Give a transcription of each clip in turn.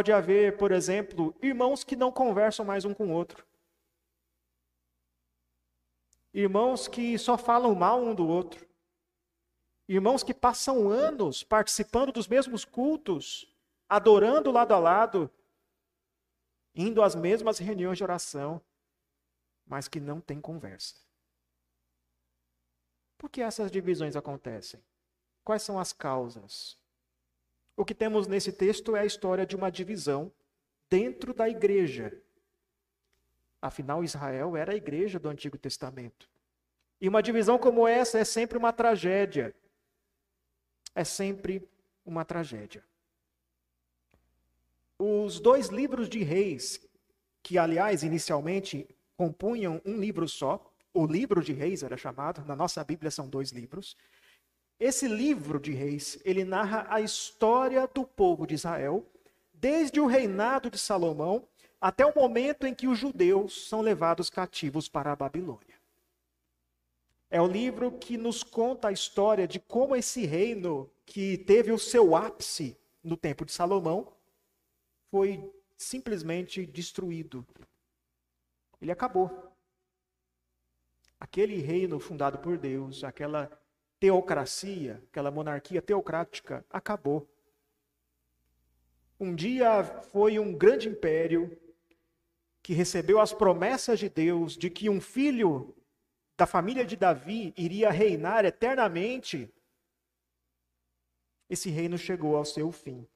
Pode haver, por exemplo, irmãos que não conversam mais um com o outro. Irmãos que só falam mal um do outro. Irmãos que passam anos participando dos mesmos cultos, adorando lado a lado, indo às mesmas reuniões de oração, mas que não têm conversa. Por que essas divisões acontecem? Quais são as causas? O que temos nesse texto é a história de uma divisão dentro da igreja. Afinal, Israel era a igreja do Antigo Testamento. E uma divisão como essa é sempre uma tragédia é sempre uma tragédia. Os dois livros de reis, que aliás inicialmente compunham um livro só, o livro de reis era chamado, na nossa Bíblia são dois livros. Esse livro de reis, ele narra a história do povo de Israel, desde o reinado de Salomão até o momento em que os judeus são levados cativos para a Babilônia. É o livro que nos conta a história de como esse reino, que teve o seu ápice no tempo de Salomão, foi simplesmente destruído. Ele acabou. Aquele reino fundado por Deus, aquela teocracia, aquela monarquia teocrática, acabou. Um dia foi um grande império que recebeu as promessas de Deus de que um filho da família de Davi iria reinar eternamente, esse reino chegou ao seu fim.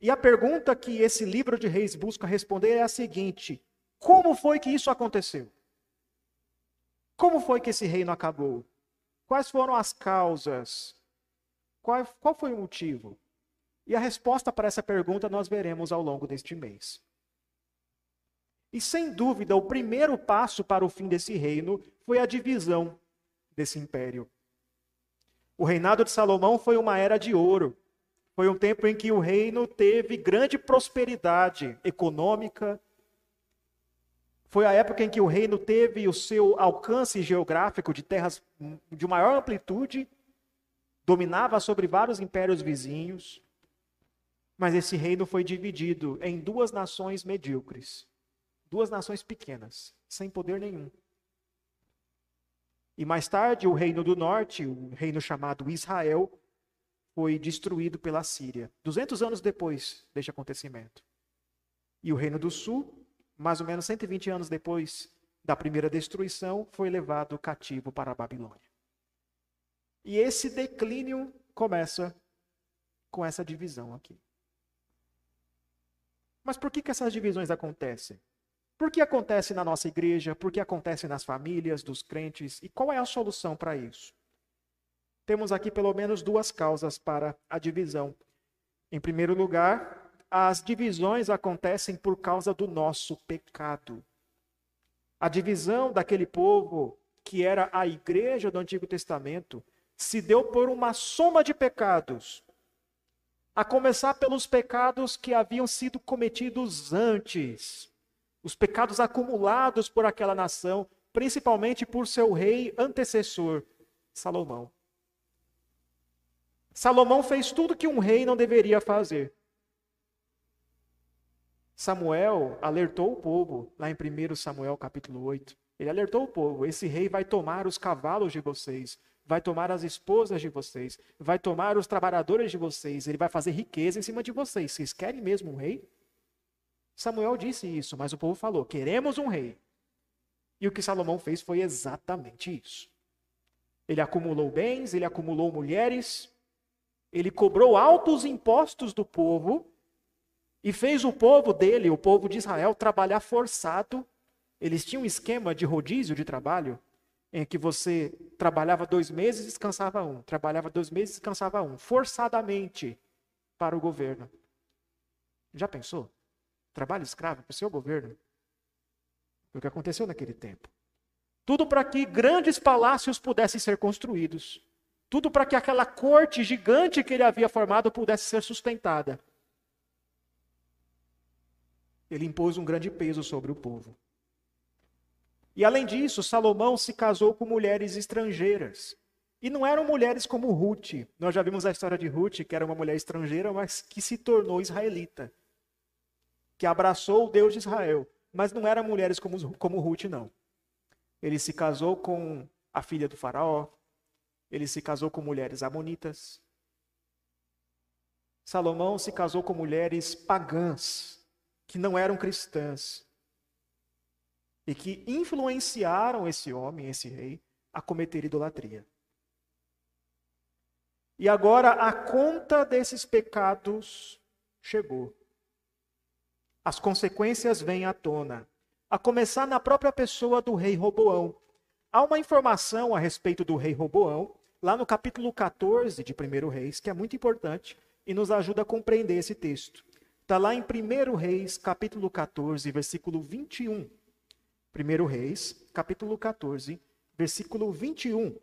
E a pergunta que esse livro de reis busca responder é a seguinte: como foi que isso aconteceu? Como foi que esse reino acabou? Quais foram as causas? Qual, qual foi o motivo? E a resposta para essa pergunta nós veremos ao longo deste mês. E sem dúvida, o primeiro passo para o fim desse reino foi a divisão desse império. O reinado de Salomão foi uma era de ouro. Foi um tempo em que o reino teve grande prosperidade econômica. Foi a época em que o reino teve o seu alcance geográfico de terras de maior amplitude, dominava sobre vários impérios vizinhos. Mas esse reino foi dividido em duas nações medíocres duas nações pequenas, sem poder nenhum. E mais tarde, o reino do norte, o reino chamado Israel, foi destruído pela Síria, 200 anos depois deste acontecimento. E o reino do sul, mais ou menos 120 anos depois da primeira destruição, foi levado cativo para a Babilônia. E esse declínio começa com essa divisão aqui. Mas por que, que essas divisões acontecem? Por que acontece na nossa igreja? Por que acontece nas famílias dos crentes? E qual é a solução para isso? Temos aqui pelo menos duas causas para a divisão. Em primeiro lugar, as divisões acontecem por causa do nosso pecado. A divisão daquele povo, que era a igreja do Antigo Testamento, se deu por uma soma de pecados. A começar pelos pecados que haviam sido cometidos antes os pecados acumulados por aquela nação, principalmente por seu rei antecessor, Salomão. Salomão fez tudo que um rei não deveria fazer. Samuel alertou o povo, lá em 1 Samuel capítulo 8. Ele alertou o povo: esse rei vai tomar os cavalos de vocês, vai tomar as esposas de vocês, vai tomar os trabalhadores de vocês, ele vai fazer riqueza em cima de vocês. Vocês querem mesmo um rei? Samuel disse isso, mas o povo falou: queremos um rei. E o que Salomão fez foi exatamente isso. Ele acumulou bens, ele acumulou mulheres, ele cobrou altos impostos do povo e fez o povo dele, o povo de Israel, trabalhar forçado. Eles tinham um esquema de rodízio de trabalho, em que você trabalhava dois meses descansava um, trabalhava dois meses e descansava um, forçadamente para o governo. Já pensou? trabalho escravo para o seu governo. Foi o que aconteceu naquele tempo. Tudo para que grandes palácios pudessem ser construídos. Tudo para que aquela corte gigante que ele havia formado pudesse ser sustentada. Ele impôs um grande peso sobre o povo. E além disso, Salomão se casou com mulheres estrangeiras. E não eram mulheres como Ruth. Nós já vimos a história de Ruth, que era uma mulher estrangeira, mas que se tornou israelita. que abraçou o Deus de Israel, mas não eram mulheres como, como Ruth, não. Ele se casou com a filha do faraó, ele se casou com mulheres amonitas. Salomão se casou com mulheres pagãs, que não eram cristãs, e que influenciaram esse homem, esse rei, a cometer idolatria. E agora a conta desses pecados chegou. As consequências vêm à tona, a começar na própria pessoa do rei Roboão. Há uma informação a respeito do rei Roboão, lá no capítulo 14 de 1 Reis, que é muito importante e nos ajuda a compreender esse texto. Está lá em 1 Reis, capítulo 14, versículo 21. 1 Reis, capítulo 14, versículo 21.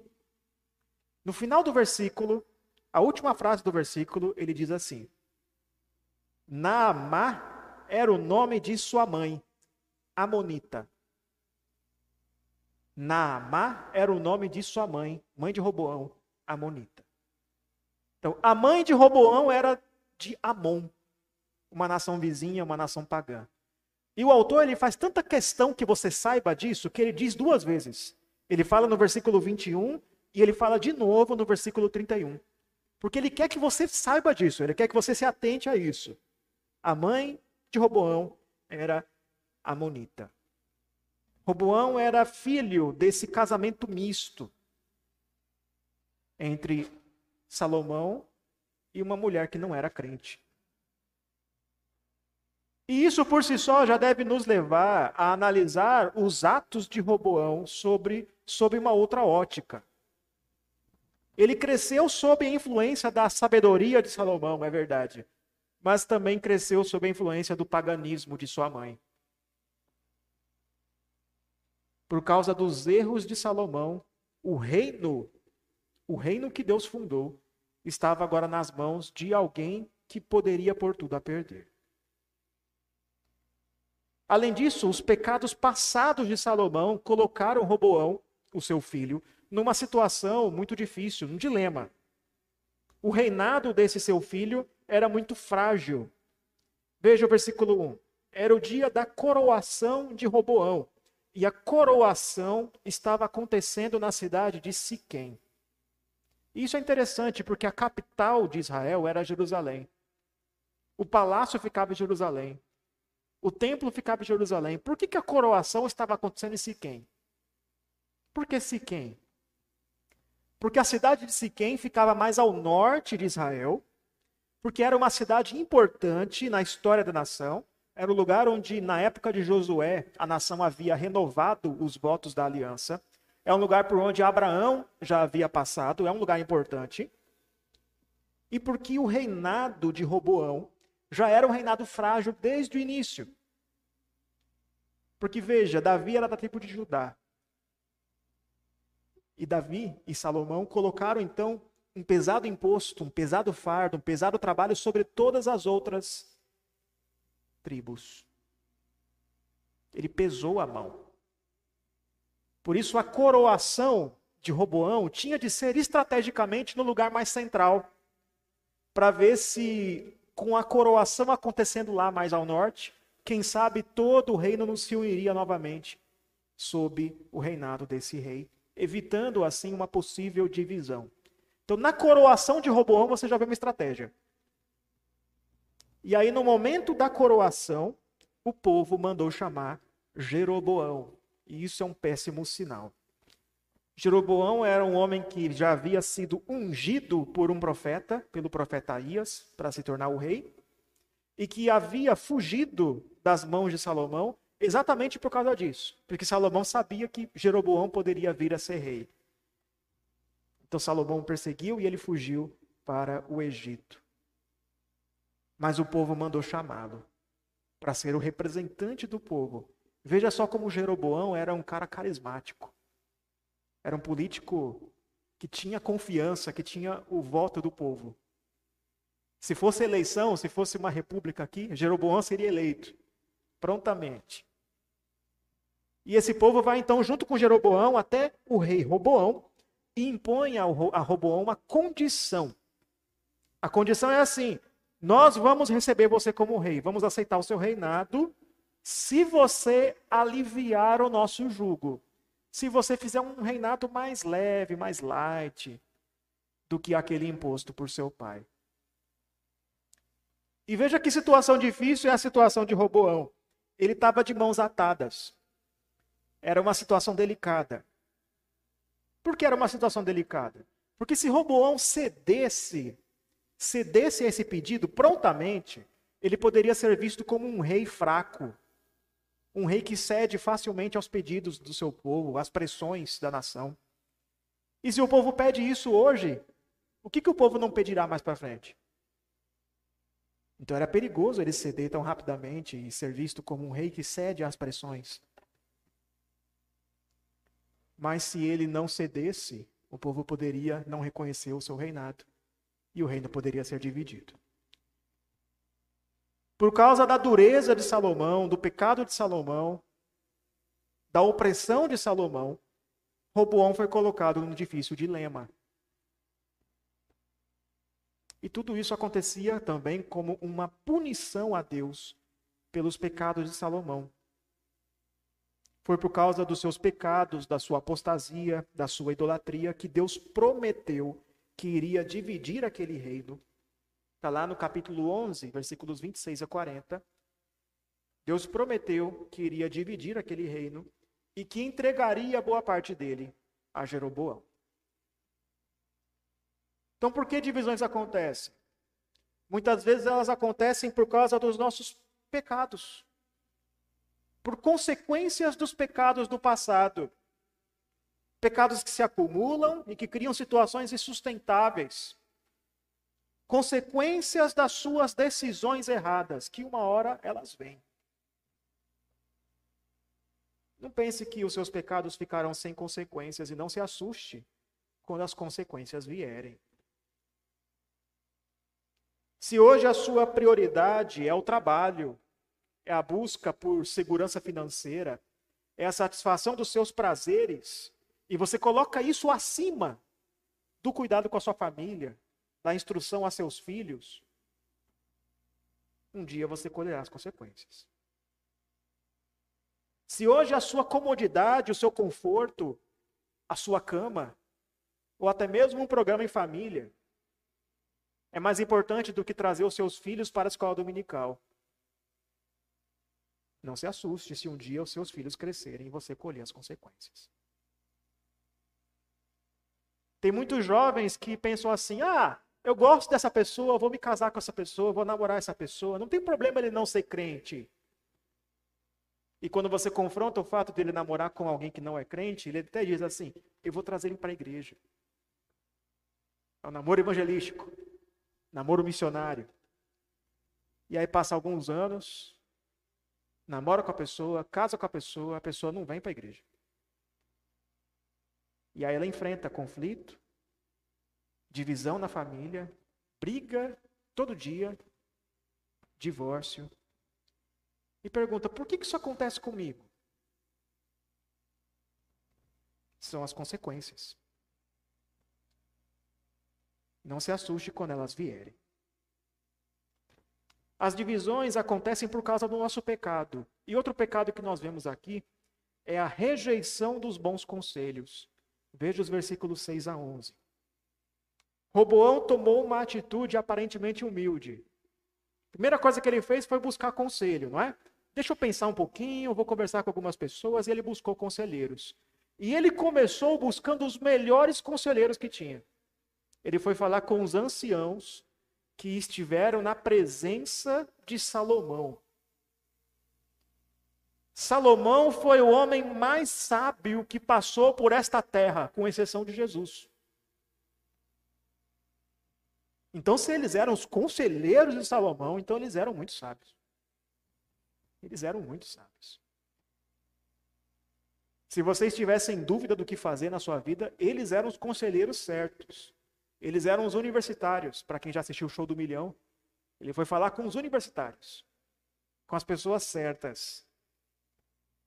No final do versículo, a última frase do versículo, ele diz assim: Naamá era o nome de sua mãe, Amonita. Naamá era o nome de sua mãe, mãe de Roboão, Amonita. Então, a mãe de Roboão era de Amon, uma nação vizinha, uma nação pagã. E o autor ele faz tanta questão que você saiba disso, que ele diz duas vezes. Ele fala no versículo 21 e ele fala de novo no versículo 31. Porque ele quer que você saiba disso, ele quer que você se atente a isso. A mãe de Roboão era Amonita. Roboão era filho desse casamento misto entre Salomão e uma mulher que não era crente. E isso por si só já deve nos levar a analisar os atos de Roboão sobre, sobre uma outra ótica. Ele cresceu sob a influência da sabedoria de Salomão, é verdade. Mas também cresceu sob a influência do paganismo de sua mãe. Por causa dos erros de Salomão, o reino, o reino que Deus fundou, estava agora nas mãos de alguém que poderia pôr tudo a perder. Além disso, os pecados passados de Salomão colocaram Roboão, o seu filho, numa situação muito difícil, um dilema. O reinado desse seu filho era muito frágil. Veja o versículo 1. Era o dia da coroação de Roboão. E a coroação estava acontecendo na cidade de Siquém. Isso é interessante porque a capital de Israel era Jerusalém. O palácio ficava em Jerusalém. O templo ficava em Jerusalém. Por que, que a coroação estava acontecendo em Siquém? Por que Siquém? Porque a cidade de Siquém ficava mais ao norte de Israel, porque era uma cidade importante na história da nação. Era o lugar onde, na época de Josué, a nação havia renovado os votos da aliança. É um lugar por onde Abraão já havia passado, é um lugar importante. E porque o reinado de Roboão já era um reinado frágil desde o início. Porque veja, Davi era da tribo de Judá. E Davi e Salomão colocaram então um pesado imposto, um pesado fardo, um pesado trabalho sobre todas as outras tribos. Ele pesou a mão. Por isso a coroação de Roboão tinha de ser estrategicamente no lugar mais central, para ver se com a coroação acontecendo lá mais ao norte, quem sabe todo o reino não se uniria novamente sob o reinado desse rei evitando assim uma possível divisão. Então, na coroação de Roboão, você já vê uma estratégia. E aí, no momento da coroação, o povo mandou chamar Jeroboão. E isso é um péssimo sinal. Jeroboão era um homem que já havia sido ungido por um profeta, pelo profeta Aías, para se tornar o rei, e que havia fugido das mãos de Salomão Exatamente por causa disso. Porque Salomão sabia que Jeroboão poderia vir a ser rei. Então Salomão perseguiu e ele fugiu para o Egito. Mas o povo mandou chamá-lo para ser o representante do povo. Veja só como Jeroboão era um cara carismático. Era um político que tinha confiança, que tinha o voto do povo. Se fosse eleição, se fosse uma república aqui, Jeroboão seria eleito prontamente. E esse povo vai então junto com Jeroboão até o rei Roboão e impõe a Roboão uma condição. A condição é assim: Nós vamos receber você como rei, vamos aceitar o seu reinado se você aliviar o nosso jugo. Se você fizer um reinado mais leve, mais light do que aquele imposto por seu pai. E veja que situação difícil é a situação de Roboão. Ele estava de mãos atadas. Era uma situação delicada. Por que era uma situação delicada? Porque se Roboão cedesse, cedesse a esse pedido prontamente, ele poderia ser visto como um rei fraco, um rei que cede facilmente aos pedidos do seu povo, às pressões da nação. E se o povo pede isso hoje, o que, que o povo não pedirá mais para frente? Então era perigoso ele ceder tão rapidamente e ser visto como um rei que cede às pressões. Mas se ele não cedesse, o povo poderia não reconhecer o seu reinado e o reino poderia ser dividido. Por causa da dureza de Salomão, do pecado de Salomão, da opressão de Salomão, Roboão foi colocado num difícil dilema. E tudo isso acontecia também como uma punição a Deus pelos pecados de Salomão. Foi por causa dos seus pecados, da sua apostasia, da sua idolatria, que Deus prometeu que iria dividir aquele reino. Está lá no capítulo 11, versículos 26 a 40. Deus prometeu que iria dividir aquele reino e que entregaria boa parte dele a Jeroboão. Então, por que divisões acontecem? Muitas vezes elas acontecem por causa dos nossos pecados, por consequências dos pecados do passado. Pecados que se acumulam e que criam situações insustentáveis. Consequências das suas decisões erradas, que uma hora elas vêm. Não pense que os seus pecados ficarão sem consequências e não se assuste quando as consequências vierem. Se hoje a sua prioridade é o trabalho, é a busca por segurança financeira, é a satisfação dos seus prazeres, e você coloca isso acima do cuidado com a sua família, da instrução a seus filhos, um dia você colherá as consequências. Se hoje a sua comodidade, o seu conforto, a sua cama, ou até mesmo um programa em família, é mais importante do que trazer os seus filhos para a escola dominical. Não se assuste se um dia os seus filhos crescerem e você colher as consequências. Tem muitos jovens que pensam assim: ah, eu gosto dessa pessoa, vou me casar com essa pessoa, vou namorar essa pessoa. Não tem problema ele não ser crente. E quando você confronta o fato de ele namorar com alguém que não é crente, ele até diz assim: eu vou trazer ele para a igreja. É um namoro evangelístico namoro missionário. E aí passa alguns anos, namora com a pessoa, casa com a pessoa, a pessoa não vem para a igreja. E aí ela enfrenta conflito, divisão na família, briga todo dia, divórcio. E pergunta: por que isso acontece comigo? São as consequências. Não se assuste quando elas vierem. As divisões acontecem por causa do nosso pecado. E outro pecado que nós vemos aqui é a rejeição dos bons conselhos. Veja os versículos 6 a 11. Roboão tomou uma atitude aparentemente humilde. A primeira coisa que ele fez foi buscar conselho, não é? Deixa eu pensar um pouquinho, vou conversar com algumas pessoas, e ele buscou conselheiros. E ele começou buscando os melhores conselheiros que tinha ele foi falar com os anciãos que estiveram na presença de Salomão. Salomão foi o homem mais sábio que passou por esta terra, com exceção de Jesus. Então, se eles eram os conselheiros de Salomão, então eles eram muito sábios. Eles eram muito sábios. Se vocês tivessem dúvida do que fazer na sua vida, eles eram os conselheiros certos. Eles eram os universitários, para quem já assistiu o show do milhão. Ele foi falar com os universitários, com as pessoas certas.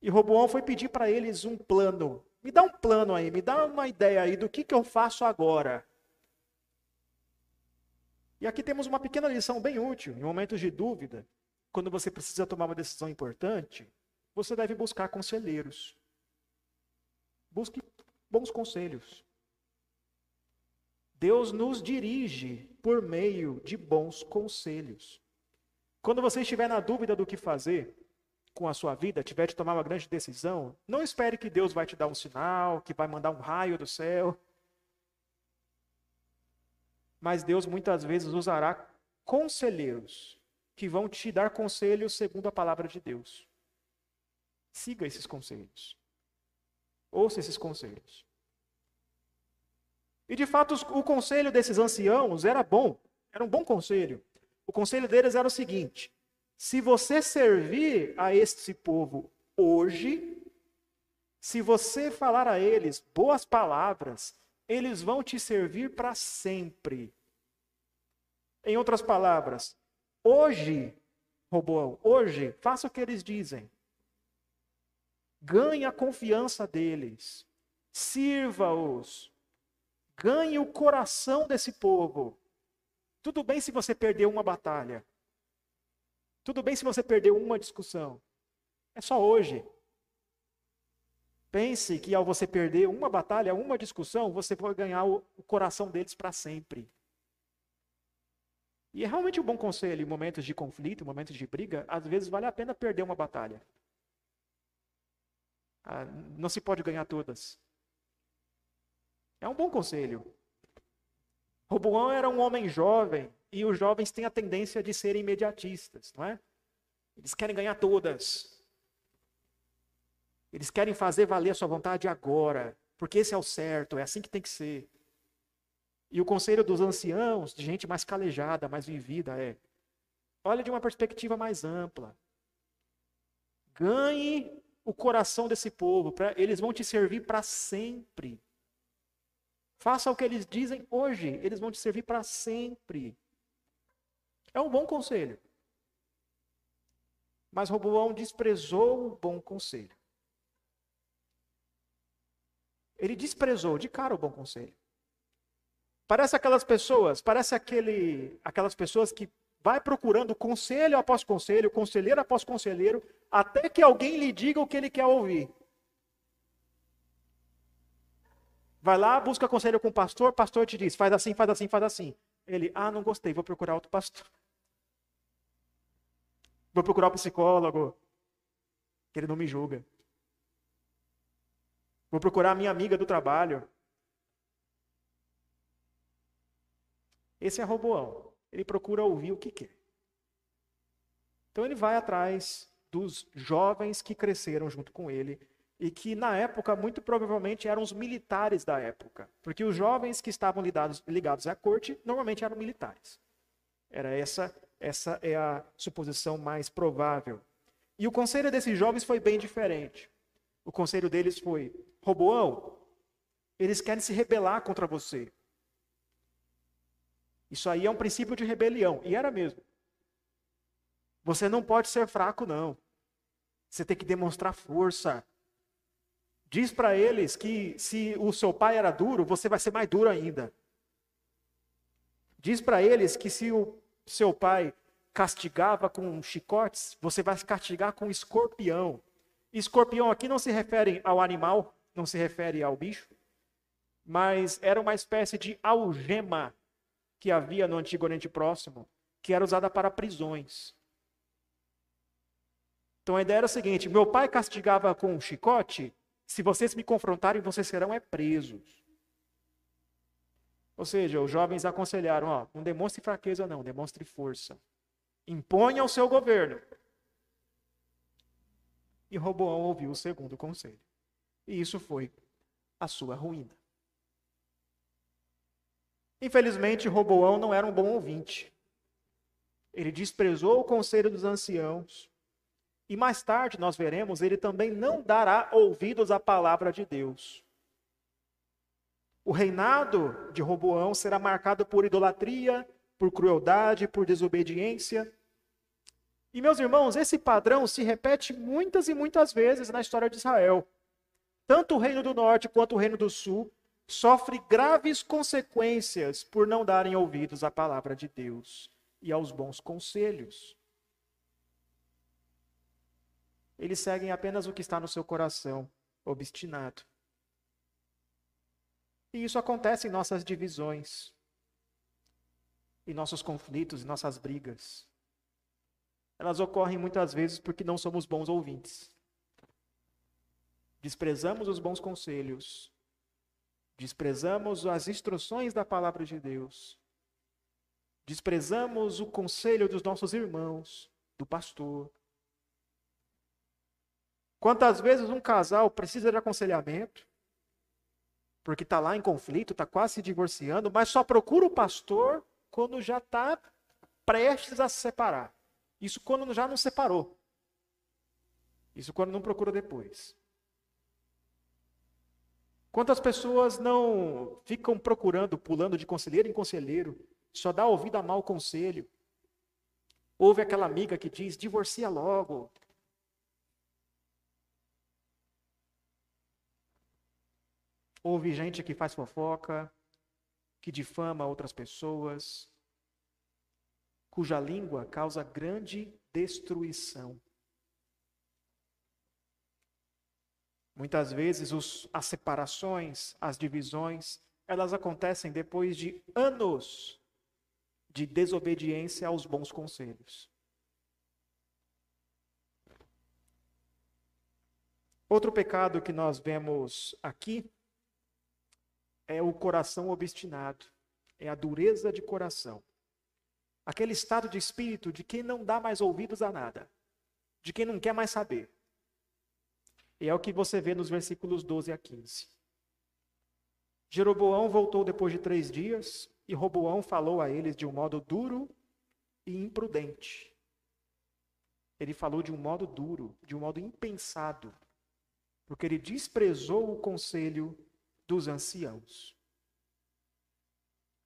E Roboão foi pedir para eles um plano. Me dá um plano aí, me dá uma ideia aí do que, que eu faço agora. E aqui temos uma pequena lição bem útil. Em momentos de dúvida, quando você precisa tomar uma decisão importante, você deve buscar conselheiros. Busque bons conselhos. Deus nos dirige por meio de bons conselhos. Quando você estiver na dúvida do que fazer com a sua vida, tiver de tomar uma grande decisão, não espere que Deus vai te dar um sinal, que vai mandar um raio do céu. Mas Deus muitas vezes usará conselheiros que vão te dar conselhos segundo a palavra de Deus. Siga esses conselhos. Ouça esses conselhos. E de fato, o conselho desses anciãos era bom, era um bom conselho. O conselho deles era o seguinte: se você servir a este povo hoje, se você falar a eles boas palavras, eles vão te servir para sempre. Em outras palavras, hoje, Roboão, hoje, faça o que eles dizem. Ganhe a confiança deles. Sirva-os Ganhe o coração desse povo. Tudo bem se você perdeu uma batalha. Tudo bem se você perdeu uma discussão. É só hoje. Pense que ao você perder uma batalha, uma discussão, você vai ganhar o, coração deles para sempre. E é realmente um bom conselho em momentos de conflito, em momentos de briga, às vezes vale a pena perder uma batalha. Ah, não se pode ganhar todas. É um bom conselho. Roboão era um homem jovem e os jovens têm a tendência de serem imediatistas, não é? Eles querem ganhar todas. Eles querem fazer valer a sua vontade agora, porque esse é o certo, é assim que tem que ser. E o conselho dos anciãos, de gente mais calejada, mais vivida, é: olhe de uma perspectiva mais ampla. Ganhe o coração desse povo, pra, eles vão te servir para sempre. Faça o que eles dizem hoje, eles vão te servir para sempre. É um bom conselho. Mas Roboão desprezou o bom conselho. Ele desprezou de cara o bom conselho. Parece aquelas pessoas, parece aquele, aquelas pessoas que vai procurando conselho após conselho, conselheiro após conselheiro, até que alguém lhe diga o que ele quer ouvir. Vai lá, busca conselho com o pastor, o pastor te diz, faz assim, faz assim, faz assim. Ele, ah, não gostei, vou procurar outro pastor. Vou procurar o um psicólogo, que ele não me julga. Vou procurar a minha amiga do trabalho. Esse é Roboão. Ele procura ouvir o que quer. Então ele vai atrás dos jovens que cresceram junto com ele e que na época muito provavelmente eram os militares da época, porque os jovens que estavam ligados, ligados à corte normalmente eram militares. Era essa essa é a suposição mais provável. E o conselho desses jovens foi bem diferente. O conselho deles foi: Roboão, eles querem se rebelar contra você. Isso aí é um princípio de rebelião. E era mesmo. Você não pode ser fraco, não. Você tem que demonstrar força. Diz para eles que se o seu pai era duro, você vai ser mais duro ainda. Diz para eles que se o seu pai castigava com chicotes, você vai castigar com escorpião. Escorpião aqui não se refere ao animal, não se refere ao bicho, mas era uma espécie de algema que havia no Antigo Oriente Próximo, que era usada para prisões. Então a ideia era a seguinte: meu pai castigava com um chicote, se vocês me confrontarem, vocês serão é presos. Ou seja, os jovens aconselharam, ó, não demonstre fraqueza não, demonstre força. Imponha o seu governo. E Roboão ouviu o segundo conselho. E isso foi a sua ruína. Infelizmente, Roboão não era um bom ouvinte. Ele desprezou o conselho dos anciãos, e mais tarde nós veremos, ele também não dará ouvidos à palavra de Deus. O reinado de Roboão será marcado por idolatria, por crueldade, por desobediência. E meus irmãos, esse padrão se repete muitas e muitas vezes na história de Israel. Tanto o reino do norte quanto o reino do sul sofre graves consequências por não darem ouvidos à palavra de Deus e aos bons conselhos. Eles seguem apenas o que está no seu coração, obstinado. E isso acontece em nossas divisões, em nossos conflitos, em nossas brigas. Elas ocorrem muitas vezes porque não somos bons ouvintes. Desprezamos os bons conselhos, desprezamos as instruções da palavra de Deus, desprezamos o conselho dos nossos irmãos, do pastor. Quantas vezes um casal precisa de aconselhamento, porque está lá em conflito, está quase se divorciando, mas só procura o pastor quando já está prestes a se separar. Isso quando já não separou. Isso quando não procura depois. Quantas pessoas não ficam procurando, pulando de conselheiro em conselheiro, só dá ouvido a mau conselho? Houve aquela amiga que diz: divorcia logo, Houve gente que faz fofoca, que difama outras pessoas, cuja língua causa grande destruição. Muitas vezes os, as separações, as divisões, elas acontecem depois de anos de desobediência aos bons conselhos. Outro pecado que nós vemos aqui é o coração obstinado, é a dureza de coração. Aquele estado de espírito de quem não dá mais ouvidos a nada, de quem não quer mais saber. E é o que você vê nos versículos 12 a 15. Jeroboão voltou depois de três dias, e Roboão falou a eles de um modo duro e imprudente. Ele falou de um modo duro, de um modo impensado, porque ele desprezou o conselho dos anciãos.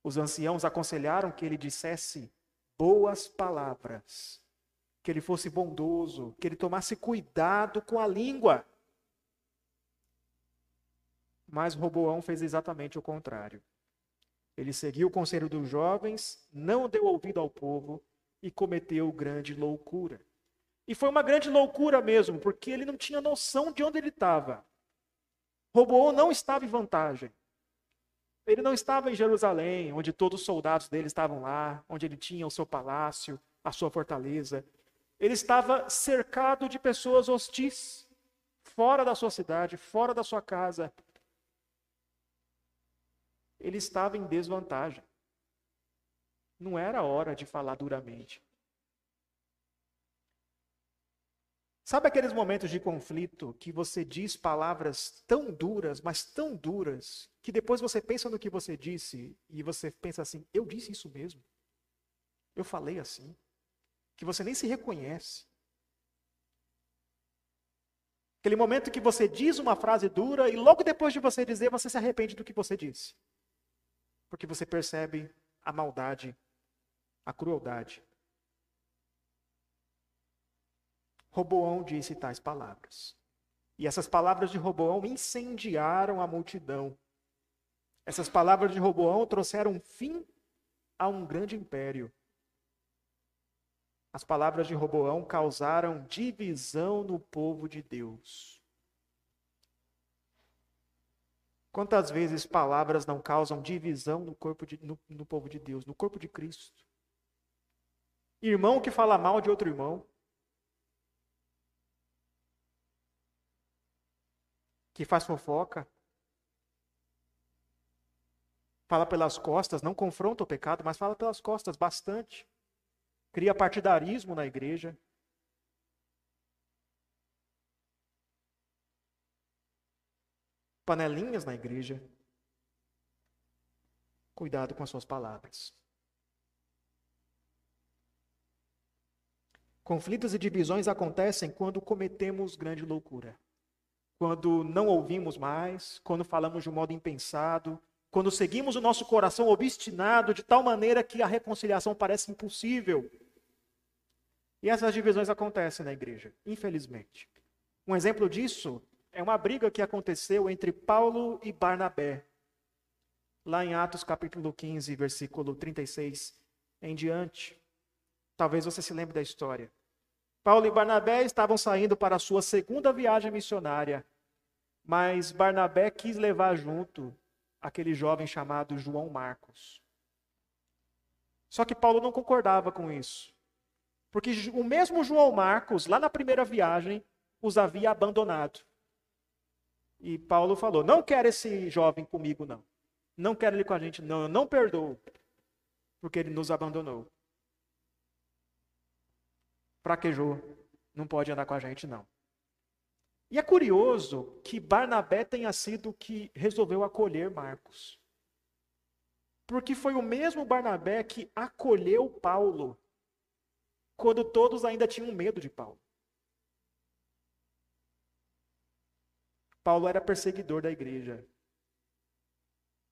Os anciãos aconselharam que ele dissesse boas palavras, que ele fosse bondoso, que ele tomasse cuidado com a língua. Mas Roboão fez exatamente o contrário. Ele seguiu o conselho dos jovens, não deu ouvido ao povo e cometeu grande loucura. E foi uma grande loucura mesmo, porque ele não tinha noção de onde ele estava. Roboão não estava em vantagem. Ele não estava em Jerusalém, onde todos os soldados dele estavam lá, onde ele tinha o seu palácio, a sua fortaleza. Ele estava cercado de pessoas hostis, fora da sua cidade, fora da sua casa. Ele estava em desvantagem. Não era hora de falar duramente. Sabe aqueles momentos de conflito que você diz palavras tão duras, mas tão duras, que depois você pensa no que você disse e você pensa assim: eu disse isso mesmo? Eu falei assim? Que você nem se reconhece. Aquele momento que você diz uma frase dura e logo depois de você dizer, você se arrepende do que você disse. Porque você percebe a maldade, a crueldade. Roboão disse tais palavras. E essas palavras de Roboão incendiaram a multidão. Essas palavras de Roboão trouxeram fim a um grande império. As palavras de Roboão causaram divisão no povo de Deus. Quantas vezes palavras não causam divisão no corpo de, no, no povo de Deus, no corpo de Cristo? Irmão que fala mal de outro irmão, que faz fofoca, fala pelas costas, não confronta o pecado, mas fala pelas costas bastante. Cria partidarismo na igreja. Panelinhas na igreja. Cuidado com as suas palavras. Conflitos e divisões acontecem quando cometemos grande loucura quando não ouvimos mais, quando falamos de um modo impensado, quando seguimos o nosso coração obstinado de tal maneira que a reconciliação parece impossível. E essas divisões acontecem na igreja, infelizmente. Um exemplo disso é uma briga que aconteceu entre Paulo e Barnabé, lá em Atos capítulo 15, versículo 36 em diante. Talvez você se lembre da história. Paulo e Barnabé estavam saindo para a sua segunda viagem missionária, mas Barnabé quis levar junto aquele jovem chamado João Marcos. Só que Paulo não concordava com isso. Porque o mesmo João Marcos, lá na primeira viagem, os havia abandonado. E Paulo falou: Não quero esse jovem comigo, não. Não quero ele com a gente, não. Eu não perdoo, porque ele nos abandonou. Fraquejou. Não pode andar com a gente, não. E é curioso que Barnabé tenha sido o que resolveu acolher Marcos. Porque foi o mesmo Barnabé que acolheu Paulo quando todos ainda tinham medo de Paulo. Paulo era perseguidor da igreja.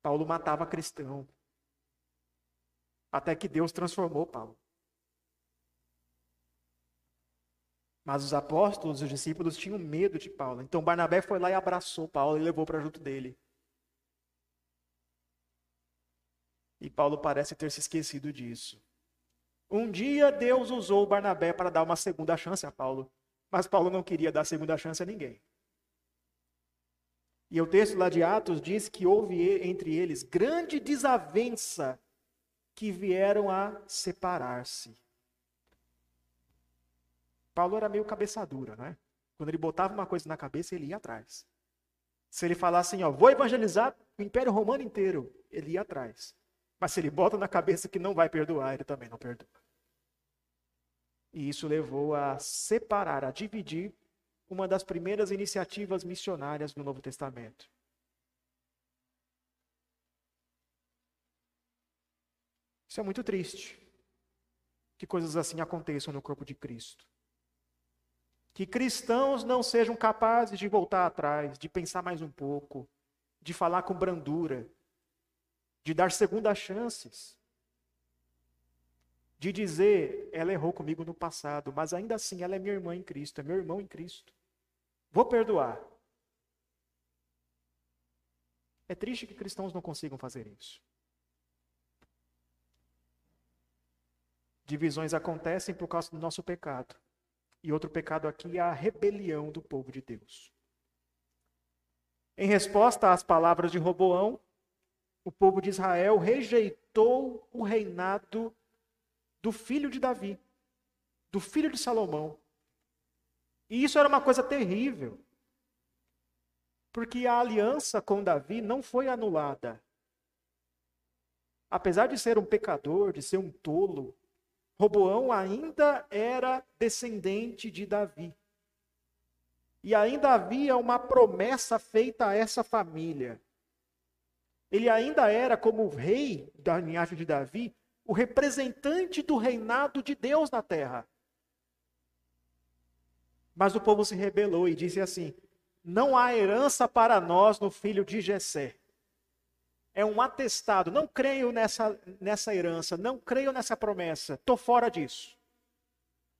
Paulo matava cristão. Até que Deus transformou Paulo. Mas os apóstolos, os discípulos tinham medo de Paulo. Então Barnabé foi lá e abraçou Paulo e levou para junto dele. E Paulo parece ter se esquecido disso. Um dia Deus usou Barnabé para dar uma segunda chance a Paulo, mas Paulo não queria dar segunda chance a ninguém. E o texto lá de Atos diz que houve entre eles grande desavença que vieram a separar-se. Paulo era meio cabeça dura, né? Quando ele botava uma coisa na cabeça, ele ia atrás. Se ele falasse assim, ó, vou evangelizar o Império Romano inteiro, ele ia atrás. Mas se ele bota na cabeça que não vai perdoar, ele também não perdoa. E isso levou a separar, a dividir uma das primeiras iniciativas missionárias do Novo Testamento. Isso é muito triste. Que coisas assim aconteçam no corpo de Cristo. Que cristãos não sejam capazes de voltar atrás, de pensar mais um pouco, de falar com brandura, de dar segundas chances, de dizer, ela errou comigo no passado, mas ainda assim ela é minha irmã em Cristo, é meu irmão em Cristo. Vou perdoar. É triste que cristãos não consigam fazer isso. Divisões acontecem por causa do nosso pecado. E outro pecado aqui é a rebelião do povo de Deus. Em resposta às palavras de Roboão, o povo de Israel rejeitou o reinado do filho de Davi, do filho de Salomão, e isso era uma coisa terrível. Porque a aliança com Davi não foi anulada. Apesar de ser um pecador, de ser um tolo, Roboão ainda era descendente de Davi. E ainda havia uma promessa feita a essa família. Ele ainda era, como rei da linhagem de Davi, o representante do reinado de Deus na terra. Mas o povo se rebelou e disse assim: Não há herança para nós no filho de Jessé. É um atestado. Não creio nessa, nessa herança, não creio nessa promessa. Estou fora disso.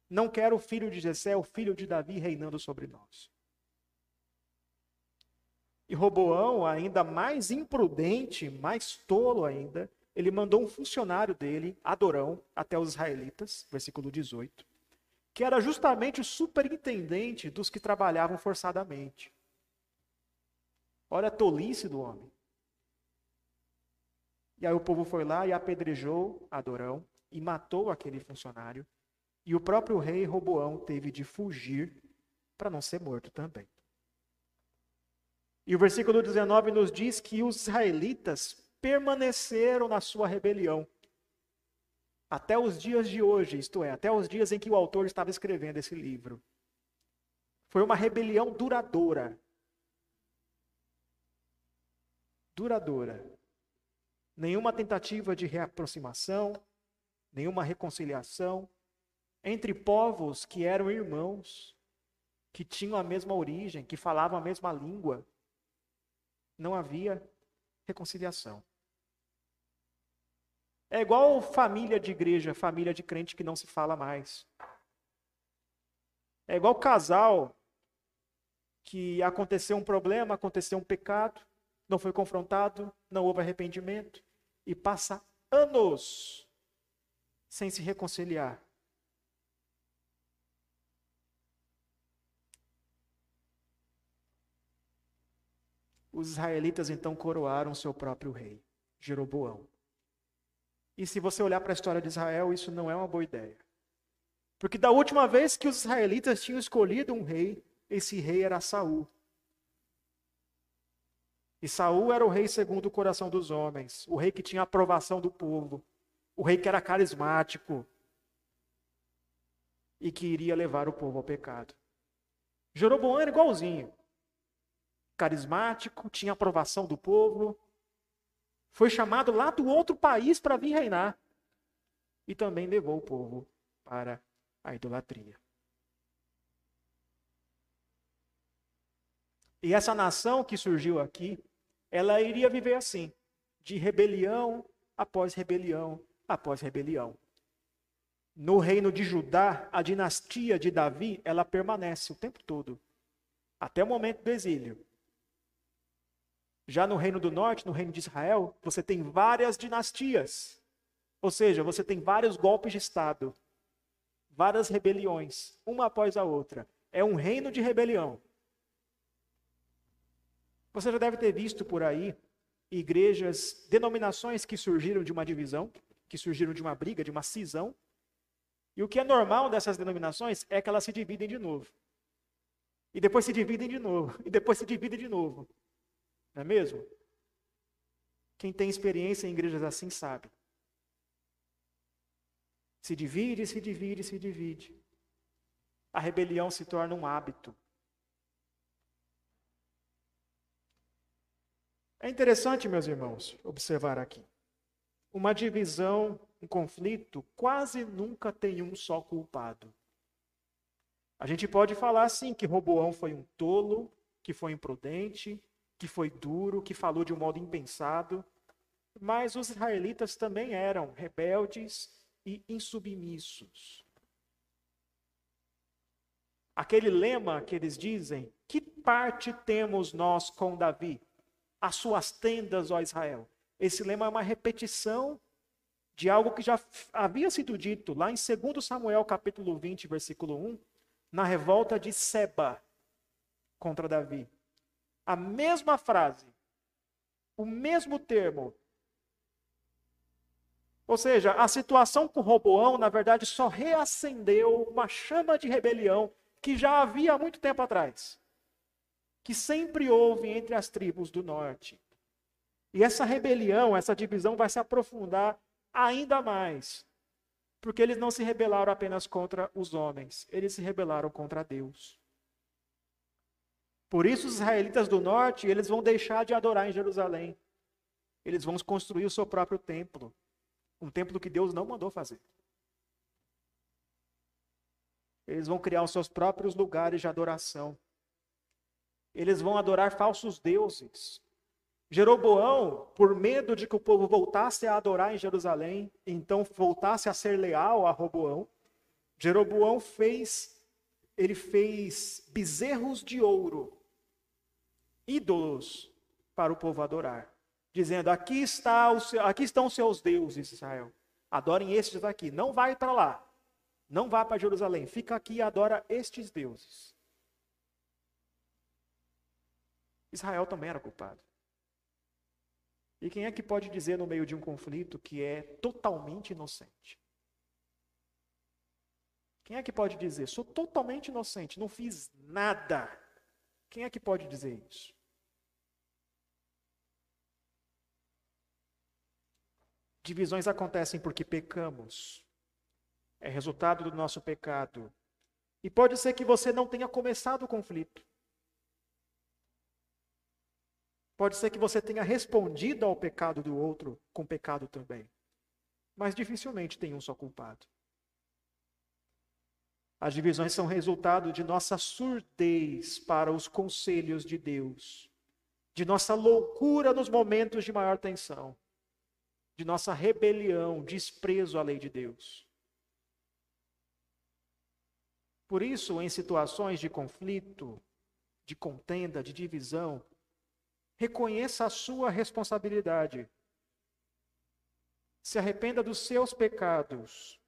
Não quero o filho de Jessé, o filho de Davi reinando sobre nós. E Roboão, ainda mais imprudente, mais tolo ainda, ele mandou um funcionário dele, Adorão, até os israelitas, versículo 18 que era justamente o superintendente dos que trabalhavam forçadamente. Olha a tolice do homem. E aí o povo foi lá e apedrejou Adorão e matou aquele funcionário. E o próprio rei Roboão teve de fugir para não ser morto também. E o versículo 19 nos diz que os israelitas permaneceram na sua rebelião até os dias de hoje, isto é, até os dias em que o autor estava escrevendo esse livro. Foi uma rebelião duradoura. Duradoura. Nenhuma tentativa de reaproximação, nenhuma reconciliação entre povos que eram irmãos, que tinham a mesma origem, que falavam a mesma língua. Não havia reconciliação. É igual família de igreja, família de crente que não se fala mais. É igual casal que aconteceu um problema, aconteceu um pecado. não foi confrontado, não houve arrependimento e passa anos sem se reconciliar. Os israelitas então coroaram seu próprio rei, Jeroboão. E se você olhar para a história de Israel, isso não é uma boa ideia. Porque da última vez que os israelitas tinham escolhido um rei, esse rei era Saul. E Saul era o rei segundo o coração dos homens, o rei que tinha aprovação do povo, o rei que era carismático e que iria levar o povo ao pecado. Jeroboão era igualzinho. Carismático, tinha aprovação do povo, foi chamado lá do outro país para vir reinar. E também levou o povo para a idolatria. E essa nação que surgiu aqui, ela iria viver assim, de rebelião após rebelião após rebelião. No reino de Judá, a dinastia de Davi, ela permanece o tempo todo, até o momento do exílio. Já no reino do norte, no reino de Israel, você tem várias dinastias. Ou seja, você tem vários golpes de Estado, várias rebeliões, uma após a outra. É um reino de rebelião. Você já deve ter visto por aí igrejas, denominações que surgiram de uma divisão, que surgiram de uma briga, de uma cisão. E o que é normal dessas denominações é que elas se dividem de novo. E depois se dividem de novo. E depois se dividem de novo. Não é mesmo? Quem tem experiência em igrejas assim sabe. Se divide, se divide, se divide. A rebelião se torna um hábito. É interessante, meus irmãos, observar aqui. Uma divisão, um conflito, quase nunca tem um só culpado. A gente pode falar sim que Roboão foi um tolo, que foi imprudente, que foi duro, que falou de um modo impensado, mas os israelitas também eram rebeldes e insubmissos. Aquele lema que eles dizem: Que parte temos nós com Davi? As suas tendas, ó Israel. Esse lema é uma repetição de algo que já havia sido dito lá em 2 Samuel capítulo 20, versículo 1, na revolta de Seba contra Davi. A mesma frase, o mesmo termo. Ou seja, a situação com Roboão, na verdade, só reacendeu uma chama de rebelião que já havia há muito tempo atrás, que sempre houve entre as tribos do norte. E essa rebelião, essa divisão vai se aprofundar ainda mais, porque eles não se rebelaram apenas contra os homens, eles se rebelaram contra Deus. Por isso os israelitas do norte, eles vão deixar de adorar em Jerusalém. Eles vão construir o seu próprio templo, um templo que Deus não mandou fazer. Eles vão criar os seus próprios lugares de adoração. Eles vão adorar falsos deuses. Jeroboão, por medo de que o povo voltasse a adorar em Jerusalém, então voltasse a ser leal a Roboão, Jeroboão fez, ele fez bezerros de ouro ídolos para o povo adorar, dizendo: aqui, está o seu, aqui estão os seus deuses, Israel. Adorem estes daqui. Não vai para lá. Não vá para Jerusalém. Fica aqui e adora estes deuses. Israel também era culpado. E quem é que pode dizer no meio de um conflito que é totalmente inocente? Quem é que pode dizer, sou totalmente inocente, não fiz nada? Quem é que pode dizer isso? Divisões acontecem porque pecamos. É resultado do nosso pecado. E pode ser que você não tenha começado o conflito. Pode ser que você tenha respondido ao pecado do outro com pecado também. Mas dificilmente tem um só culpado. As divisões são resultado de nossa surdez para os conselhos de Deus, de nossa loucura nos momentos de maior tensão, de nossa rebelião, desprezo à lei de Deus. Por isso, em situações de conflito, de contenda, de divisão, Reconheça a sua responsabilidade. Se arrependa dos seus pecados.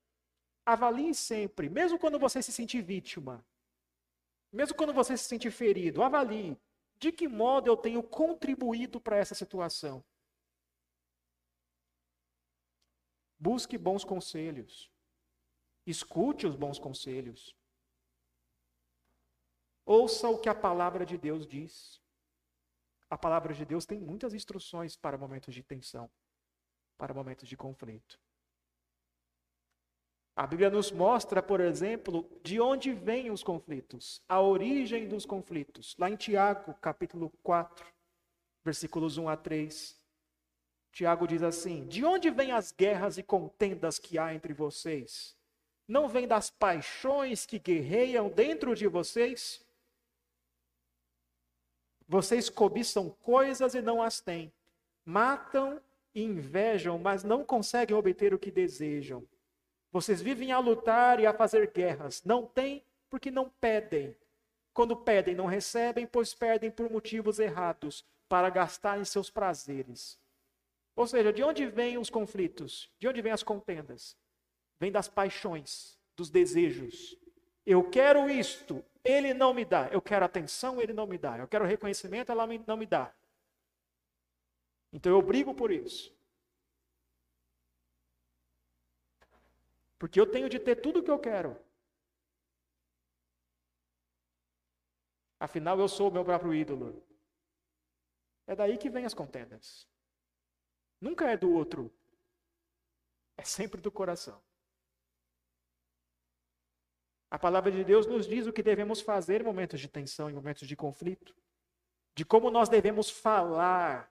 Avalie sempre, mesmo quando você se sentir vítima, mesmo quando você se sentir ferido, avalie de que modo eu tenho contribuído para essa situação. Busque bons conselhos. Escute os bons conselhos. Ouça o que a palavra de Deus diz. A palavra de Deus tem muitas instruções para momentos de tensão, para momentos de conflito. A Bíblia nos mostra, por exemplo, de onde vêm os conflitos, a origem dos conflitos. Lá em Tiago, capítulo 4, versículos 1 a 3. Tiago diz assim: De onde vêm as guerras e contendas que há entre vocês? Não vem das paixões que guerreiam dentro de vocês? Vocês cobiçam coisas e não as têm. Matam e invejam, mas não conseguem obter o que desejam. Vocês vivem a lutar e a fazer guerras. Não têm porque não pedem. Quando pedem, não recebem, pois perdem por motivos errados, para gastar em seus prazeres. Ou seja, de onde vêm os conflitos? De onde vêm as contendas? Vem das paixões, dos desejos. Eu quero isto, ele não me dá. Eu quero atenção, ele não me dá. Eu quero reconhecimento, ela não me dá. Então eu brigo por isso. Porque eu tenho de ter tudo o que eu quero. Afinal, eu sou o meu próprio ídolo. É daí que vem as contendas. Nunca é do outro. É sempre do coração. A palavra de Deus nos diz o que devemos fazer em momentos de tensão, em momentos de conflito, de como nós devemos falar.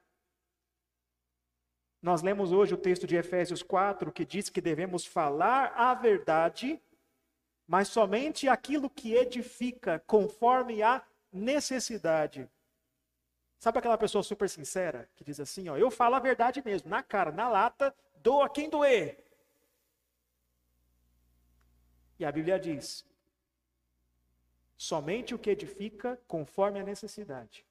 Nós lemos hoje o texto de Efésios 4 que diz que devemos falar a verdade, mas somente aquilo que edifica, conforme a necessidade. Sabe aquela pessoa super sincera que diz assim, ó, eu falo a verdade mesmo, na cara, na lata, doa quem doer. E a Bíblia diz: Somente o que edifica conforme a necessidade.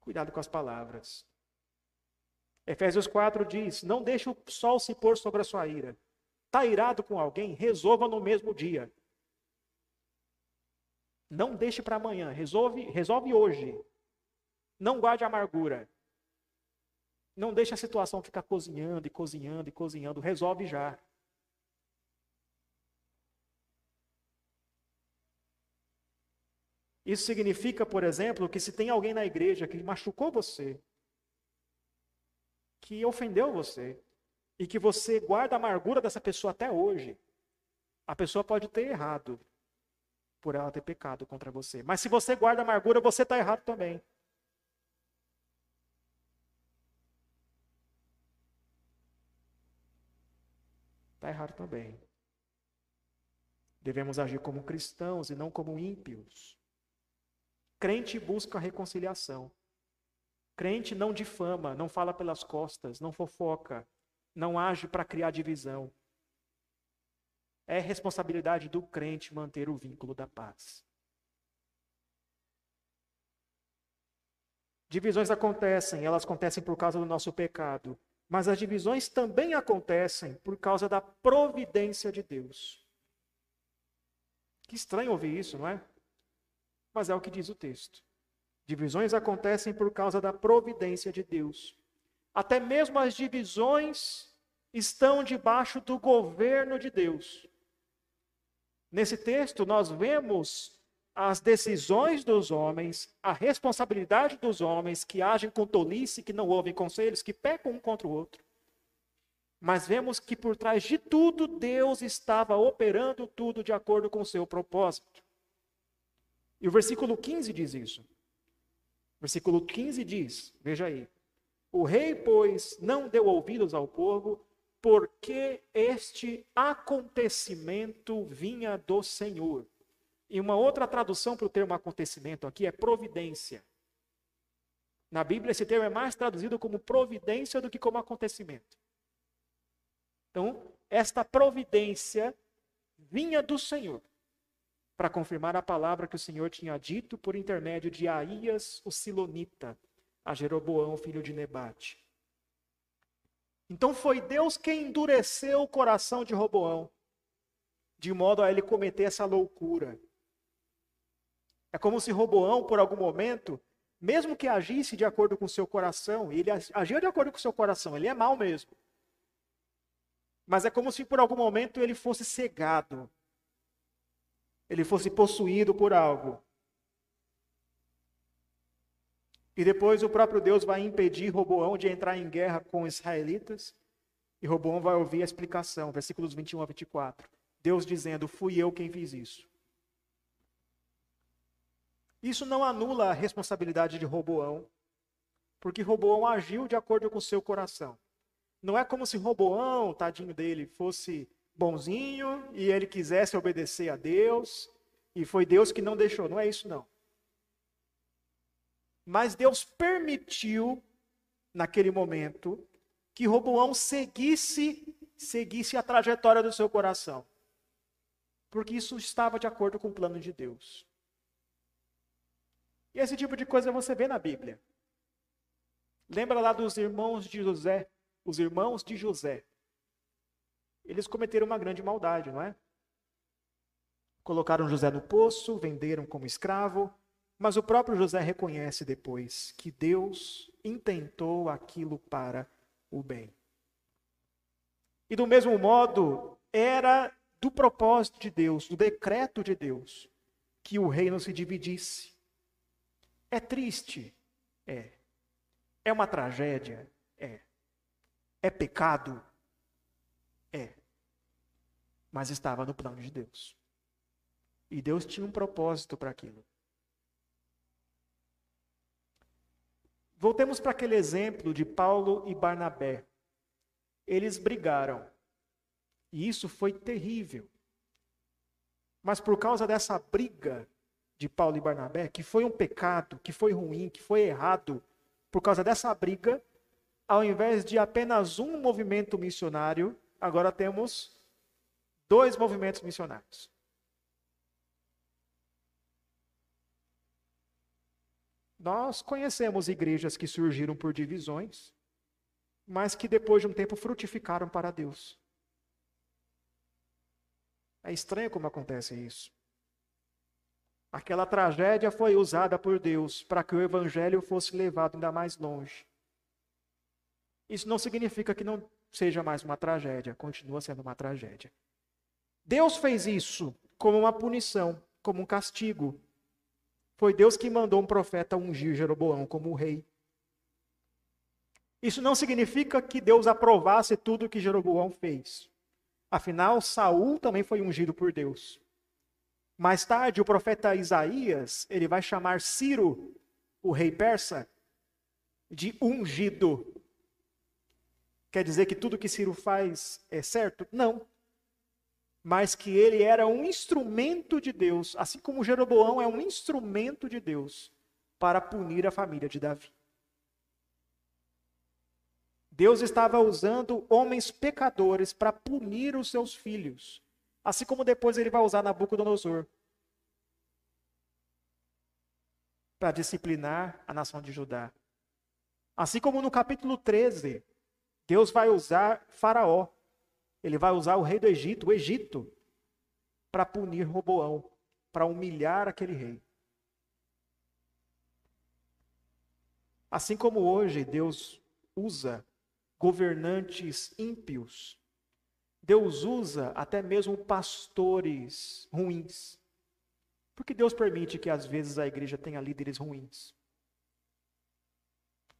Cuidado com as palavras. Efésios 4 diz: Não deixe o sol se pôr sobre a sua ira. Está irado com alguém? Resolva no mesmo dia. Não deixe para amanhã. Resolve, resolve hoje. Não guarde amargura. Não deixe a situação ficar cozinhando e cozinhando e cozinhando. Resolve já. Isso significa, por exemplo, que se tem alguém na igreja que machucou você, que ofendeu você, e que você guarda a amargura dessa pessoa até hoje, a pessoa pode ter errado por ela ter pecado contra você. Mas se você guarda a amargura, você está errado também. Está errado também. Devemos agir como cristãos e não como ímpios. Crente busca reconciliação. Crente não difama, não fala pelas costas, não fofoca, não age para criar divisão. É responsabilidade do crente manter o vínculo da paz. Divisões acontecem, elas acontecem por causa do nosso pecado, mas as divisões também acontecem por causa da providência de Deus. Que estranho ouvir isso, não é? mas é o que diz o texto. Divisões acontecem por causa da providência de Deus. Até mesmo as divisões estão debaixo do governo de Deus. Nesse texto, nós vemos as decisões dos homens, a responsabilidade dos homens que agem com tolice, que não ouvem conselhos, que pecam um contra o outro. Mas vemos que por trás de tudo, Deus estava operando tudo de acordo com o seu propósito. E o versículo 15 diz isso. Versículo 15 diz: Veja aí. O rei, pois, não deu ouvidos ao povo, porque este acontecimento vinha do Senhor. E uma outra tradução para o termo acontecimento aqui é providência. Na Bíblia, esse termo é mais traduzido como providência do que como acontecimento. Então, esta providência vinha do Senhor para confirmar a palavra que o Senhor tinha dito por intermédio de Aías, o Silonita, a Jeroboão, filho de Nebate. Então foi Deus quem endureceu o coração de Roboão, de modo a ele cometer essa loucura. É como se Roboão, por algum momento, mesmo que agisse de acordo com o seu coração, ele agia de acordo com o seu coração, ele é mau mesmo. Mas é como se por algum momento ele fosse cegado, ele fosse possuído por algo. E depois o próprio Deus vai impedir Roboão de entrar em guerra com os israelitas. E Roboão vai ouvir a explicação, versículos 21 a 24. Deus dizendo: Fui eu quem fiz isso. Isso não anula a responsabilidade de Roboão, porque Roboão agiu de acordo com seu coração. Não é como se Roboão, tadinho dele, fosse bonzinho e ele quisesse obedecer a Deus e foi Deus que não deixou. Não é isso, não. Mas Deus permitiu, naquele momento, que Roboão seguisse, seguisse a trajetória do seu coração. Porque isso estava de acordo com o plano de Deus. E esse tipo de coisa você vê na Bíblia. Lembra lá dos irmãos de José? Os irmãos de José. Eles cometeram uma grande maldade, não é? Colocaram José no poço, venderam como escravo, mas o próprio José reconhece depois que Deus intentou aquilo para o bem. E do mesmo modo, era do propósito de Deus, do decreto de Deus, que o reino se dividisse. É triste? É. É uma tragédia? É. É pecado? É. Mas estava no plano de Deus. E Deus tinha um propósito para aquilo. Voltemos para aquele exemplo de Paulo e Barnabé. Eles brigaram. E isso foi terrível. Mas por causa dessa briga de Paulo e Barnabé, que foi um pecado, que foi ruim, que foi errado, por causa dessa briga, ao invés de apenas um movimento missionário, agora temos dois movimentos missionários. Nós conhecemos igrejas que surgiram por divisões, mas que depois de um tempo frutificaram para Deus. É estranho como acontece isso. Aquela tragédia foi usada por Deus para que o evangelho fosse levado ainda mais longe. Isso não significa que não seja mais uma tragédia, continua sendo uma tragédia. Deus fez isso como uma punição, como um castigo foi Deus que mandou um profeta ungir Jeroboão como rei. Isso não significa que Deus aprovasse tudo que Jeroboão fez. Afinal, Saul também foi ungido por Deus. Mais tarde, o profeta Isaías, ele vai chamar Ciro, o rei persa, de ungido. Quer dizer que tudo que Ciro faz é certo? Não mas que ele era um instrumento de Deus, assim como Jeroboão é um instrumento de Deus para punir a família de Davi. Deus estava usando homens pecadores para punir os seus filhos, assim como depois ele vai usar Nabucodonosor para disciplinar a nação de Judá. Assim como no capítulo 13, Deus vai usar Faraó ele vai usar o rei do Egito, o Egito, para punir Roboão, para humilhar aquele rei. Assim como hoje Deus usa governantes ímpios, Deus usa até mesmo pastores ruins. Porque Deus permite que às vezes a igreja tenha líderes ruins.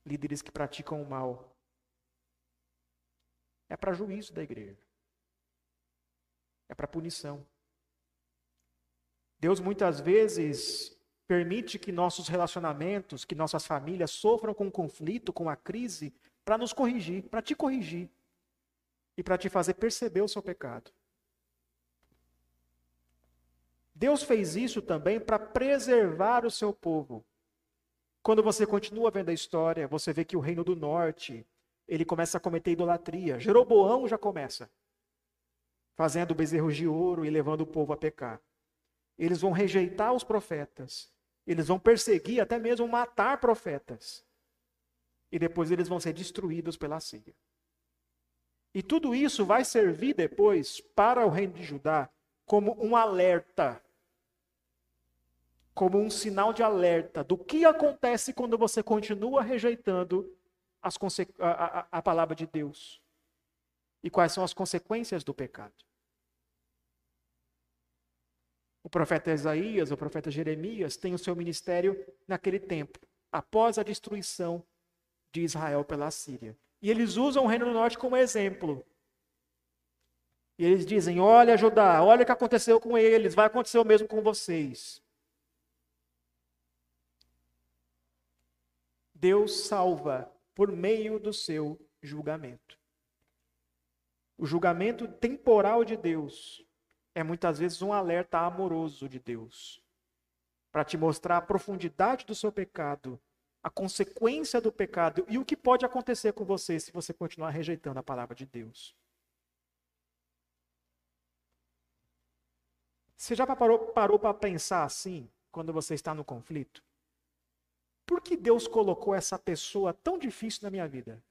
Líderes que praticam o mal. É para juízo da igreja é para punição. Deus muitas vezes permite que nossos relacionamentos, que nossas famílias sofram com o conflito, com a crise, para nos corrigir, para te corrigir e para te fazer perceber o seu pecado. Deus fez isso também para preservar o seu povo. Quando você continua vendo a história, você vê que o reino do norte, ele começa a cometer idolatria. Jeroboão já começa fazendo bezerros de ouro e levando o povo a pecar. Eles vão rejeitar os profetas. Eles vão perseguir, até mesmo matar profetas. E depois eles vão ser destruídos pela Síria. E tudo isso vai servir depois para o reino de Judá como um alerta, como um sinal de alerta do que acontece quando você continua rejeitando as, a, a, a palavra de Deus e quais são as consequências do pecado. O profeta Isaías, o profeta Jeremias tem o seu ministério naquele tempo, após a destruição de Israel pela Síria. E eles usam o Reino do Norte como exemplo. E eles dizem: Olha, Judá, olha o que aconteceu com eles, vai acontecer o mesmo com vocês. Deus salva por meio do seu julgamento. O julgamento temporal de Deus é muitas vezes um alerta amoroso de Deus para te mostrar a profundidade do seu pecado a consequência do pecado e o que pode acontecer com você se você continuar rejeitando a palavra de Deus. Você já parou, para pensar assim, quando você está no conflito? Por que Deus colocou essa pessoa tão difícil na minha vida?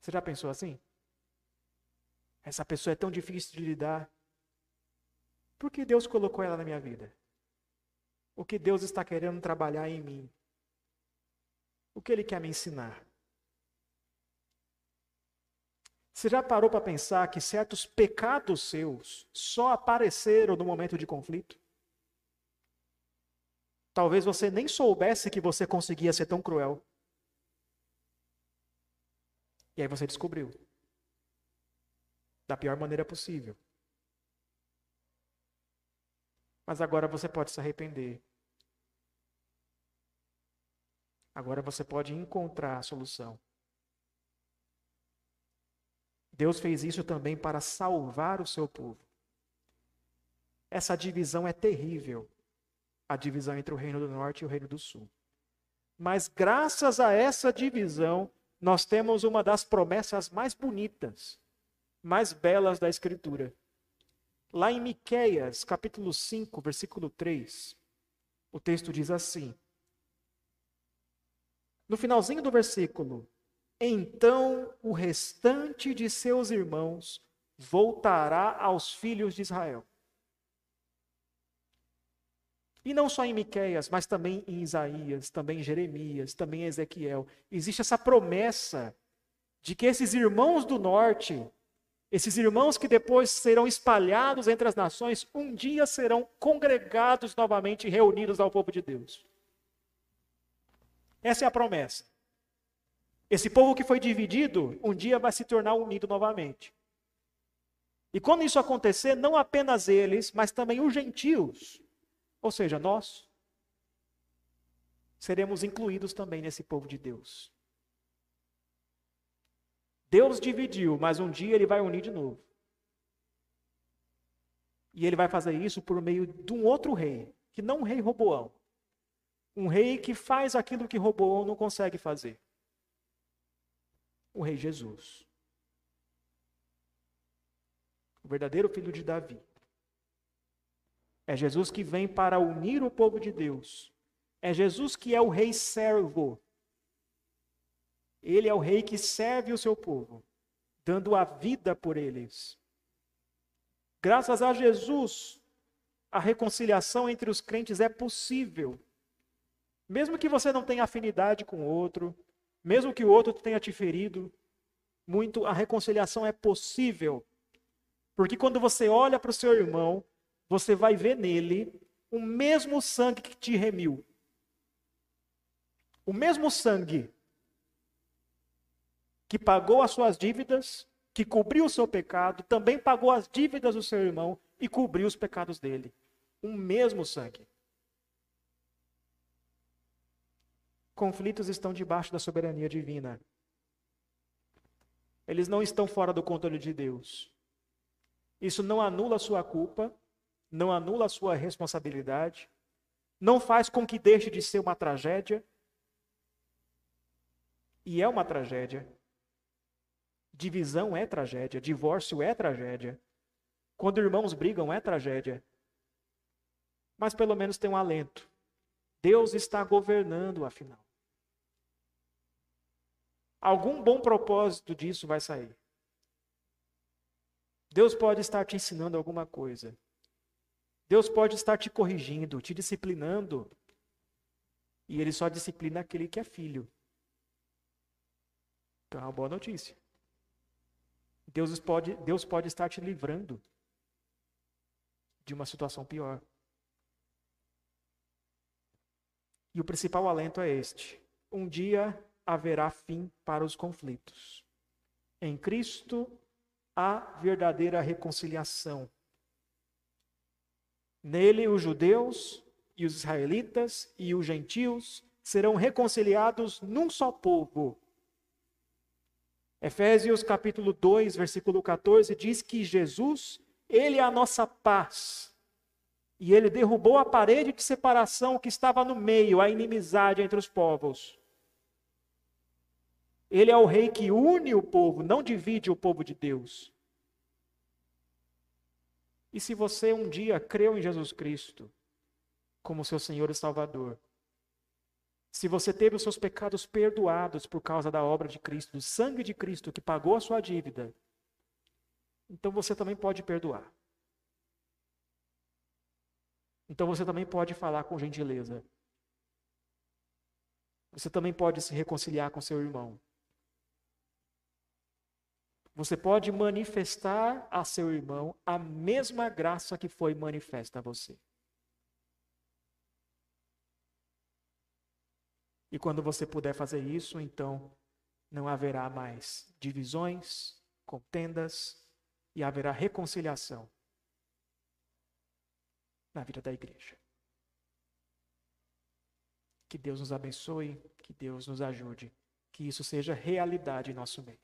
Você já pensou assim? Essa pessoa é tão difícil de lidar. Por que Deus colocou ela na minha vida? O que Deus está querendo trabalhar em mim? O que Ele quer me ensinar? Você já parou para pensar que certos pecados seus só apareceram no momento de conflito? Talvez você nem soubesse que você conseguia ser tão cruel. E aí você descobriu. Da pior maneira possível. Mas agora você pode se arrepender. Agora você pode encontrar a solução. Deus fez isso também para salvar o seu povo. Essa divisão é terrível a divisão entre o reino do norte e o reino do sul. Mas graças a essa divisão, nós temos uma das promessas mais bonitas, mais belas da escritura. Lá em Miqueias, capítulo 5, versículo 3, o texto diz assim: No finalzinho do versículo, então o restante de seus irmãos voltará aos filhos de Israel. E não só em Miqueias, mas também em Isaías, também em Jeremias, também em Ezequiel. Existe essa promessa de que esses irmãos do norte esses irmãos que depois serão espalhados entre as nações, um dia serão congregados novamente e reunidos ao povo de Deus. Essa é a promessa. Esse povo que foi dividido, um dia vai se tornar unido novamente. E quando isso acontecer, não apenas eles, mas também os gentios, ou seja, nós, seremos incluídos também nesse povo de Deus. Deus dividiu, mas um dia ele vai unir de novo. E ele vai fazer isso por meio de um outro rei, que não um rei Roboão. Um rei que faz aquilo que Roboão não consegue fazer. O rei Jesus. O verdadeiro filho de Davi. É Jesus que vem para unir o povo de Deus. É Jesus que é o rei servo. Ele é o rei que serve o seu povo, dando a vida por eles. Graças a Jesus, a reconciliação entre os crentes é possível. Mesmo que você não tenha afinidade com o outro, mesmo que o outro tenha te ferido, muito a reconciliação é possível. Porque quando você olha para o seu irmão, você vai ver nele o mesmo sangue que te remiu. O mesmo sangue que pagou as suas dívidas, que cobriu o seu pecado, também pagou as dívidas do seu irmão e cobriu os pecados dele. O mesmo sangue. Conflitos estão debaixo da soberania divina. Eles não estão fora do controle de Deus. Isso não anula a sua culpa, não anula a sua responsabilidade, não faz com que deixe de ser uma tragédia. E é uma tragédia. Divisão é tragédia, divórcio é tragédia. Quando irmãos brigam é tragédia. mas pelo menos tem um alento. Deus está governando, afinal. Algum bom propósito disso vai sair. Deus pode estar te ensinando alguma coisa. Deus pode estar te corrigindo, te disciplinando. E ele só disciplina aquele que é filho. Então é uma boa notícia. Deus pode, Deus pode estar te livrando de uma situação pior. E o principal alento é este: um dia haverá fim para os conflitos. Em Cristo há verdadeira reconciliação. Nele, os judeus e os israelitas e os gentios serão reconciliados num só povo. Efésios capítulo 2, versículo 14 diz que Jesus, ele é a nossa paz. E ele derrubou a parede de separação que estava no meio, a inimizade entre os povos. Ele é o rei que une o povo, não divide o povo de Deus. E se você um dia creu em Jesus Cristo como seu Senhor e Salvador, se você teve os seus pecados perdoados por causa da obra de Cristo, do sangue de Cristo que pagou a sua dívida, então você também pode perdoar. Então você também pode falar com gentileza. Você também pode se reconciliar com seu irmão. Você pode manifestar a seu irmão a mesma graça que foi manifesta a você. E quando você puder fazer isso, então não haverá mais divisões, contendas e haverá reconciliação na vida da igreja. Que Deus nos abençoe, que Deus nos ajude, que isso seja realidade em nosso meio.